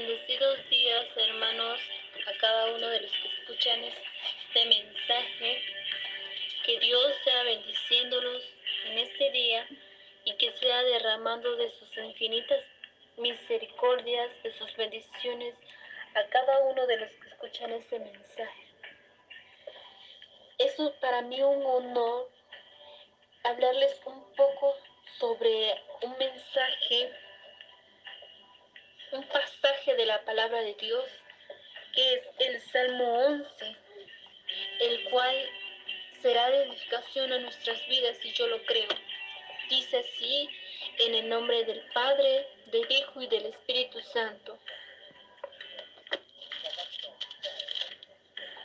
Bendecidos días, hermanos, a cada uno de los que escuchan este mensaje. Que Dios sea bendiciéndolos en este día y que sea derramando de sus infinitas misericordias, de sus bendiciones a cada uno de los que escuchan este mensaje. Es para mí un honor hablarles un poco sobre un mensaje un pasaje de la palabra de Dios, que es el Salmo 11, el cual será de edificación a nuestras vidas y yo lo creo. Dice así, en el nombre del Padre, del Hijo y del Espíritu Santo.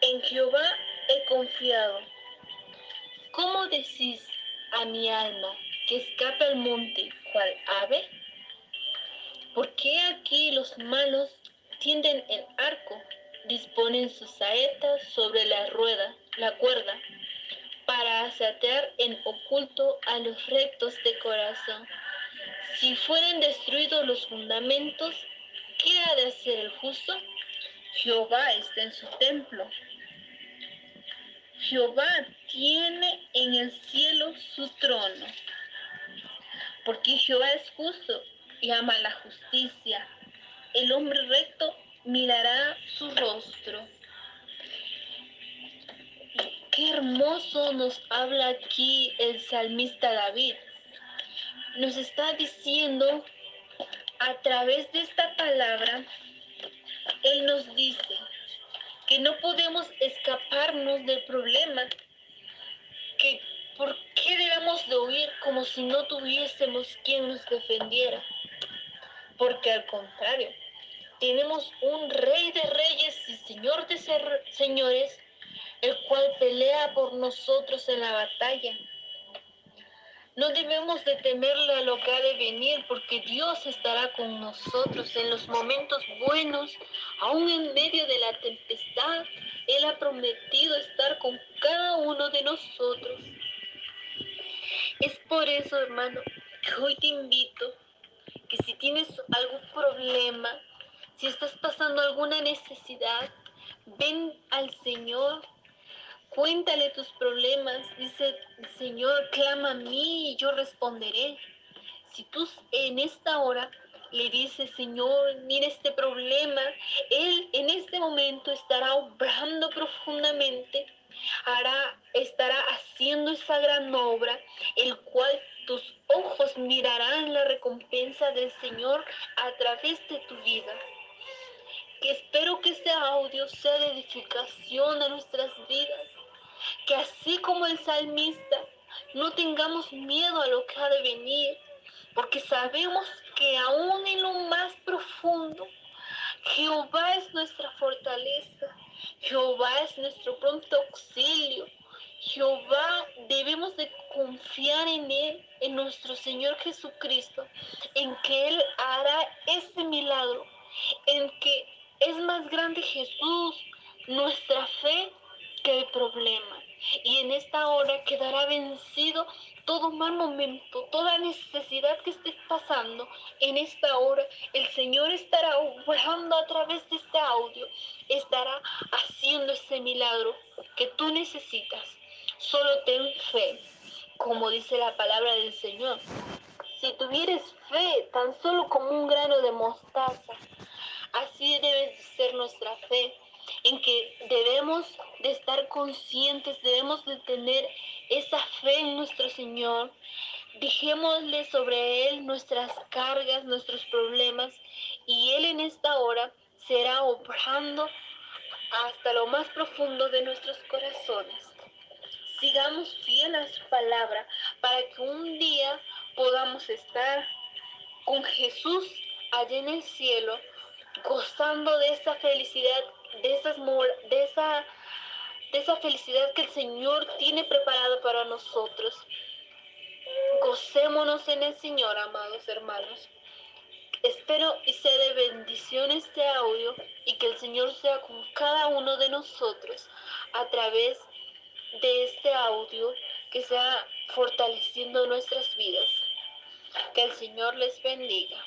En Jehová he confiado. ¿Cómo decís a mi alma que escapa al monte cual ave? ¿Por qué aquí los malos tienden el arco, disponen sus saetas sobre la rueda, la cuerda, para asatear en oculto a los rectos de corazón? Si fueren destruidos los fundamentos, ¿qué ha de hacer el justo? Jehová está en su templo. Jehová tiene en el cielo su trono. Porque Jehová es justo y ama la justicia. El hombre recto mirará su rostro. Qué hermoso nos habla aquí el salmista David. Nos está diciendo a través de esta palabra, Él nos dice que no podemos escaparnos del problema, que por qué debemos de huir como si no tuviésemos quien nos defendiera porque al contrario, tenemos un rey de reyes y señor de señores, el cual pelea por nosotros en la batalla. No debemos de temerle a lo que ha de venir, porque Dios estará con nosotros en los momentos buenos, aún en medio de la tempestad. Él ha prometido estar con cada uno de nosotros. Es por eso, hermano, que hoy te invito si tienes algún problema, si estás pasando alguna necesidad, ven al Señor, cuéntale tus problemas, dice Señor, clama a mí y yo responderé. Si tú en esta hora le dices, Señor, mira este problema, Él en este momento estará obrando profundamente, hará, estará haciendo esa gran obra, el cual tus ojos mirarán la recompensa del Señor a través de tu vida. Que espero que este audio sea de edificación a nuestras vidas. Que así como el salmista, no tengamos miedo a lo que ha de venir, porque sabemos que aún en lo más profundo, Jehová es nuestra fortaleza, Jehová es nuestro pronto auxilio, de confiar en Él, en nuestro Señor Jesucristo, en que Él hará ese milagro, en que es más grande Jesús, nuestra fe, que el problema. Y en esta hora quedará vencido todo mal momento, toda necesidad que estés pasando. En esta hora el Señor estará obrando a través de este audio, estará haciendo ese milagro que tú necesitas. Solo ten fe, como dice la palabra del Señor. Si tuvieres fe, tan solo como un grano de mostaza, así debe ser nuestra fe, en que debemos de estar conscientes, debemos de tener esa fe en nuestro Señor. Dejémosle sobre Él nuestras cargas, nuestros problemas, y Él en esta hora será obrando hasta lo más profundo de nuestros corazones sigamos fiel a su palabra para que un día podamos estar con Jesús allá en el cielo, gozando de esa felicidad, de, esas, de, esa, de esa felicidad que el Señor tiene preparada para nosotros. Gocémonos en el Señor, amados hermanos. Espero y sea de bendición este audio y que el Señor sea con cada uno de nosotros a través de de este audio que sea fortaleciendo nuestras vidas. Que el Señor les bendiga.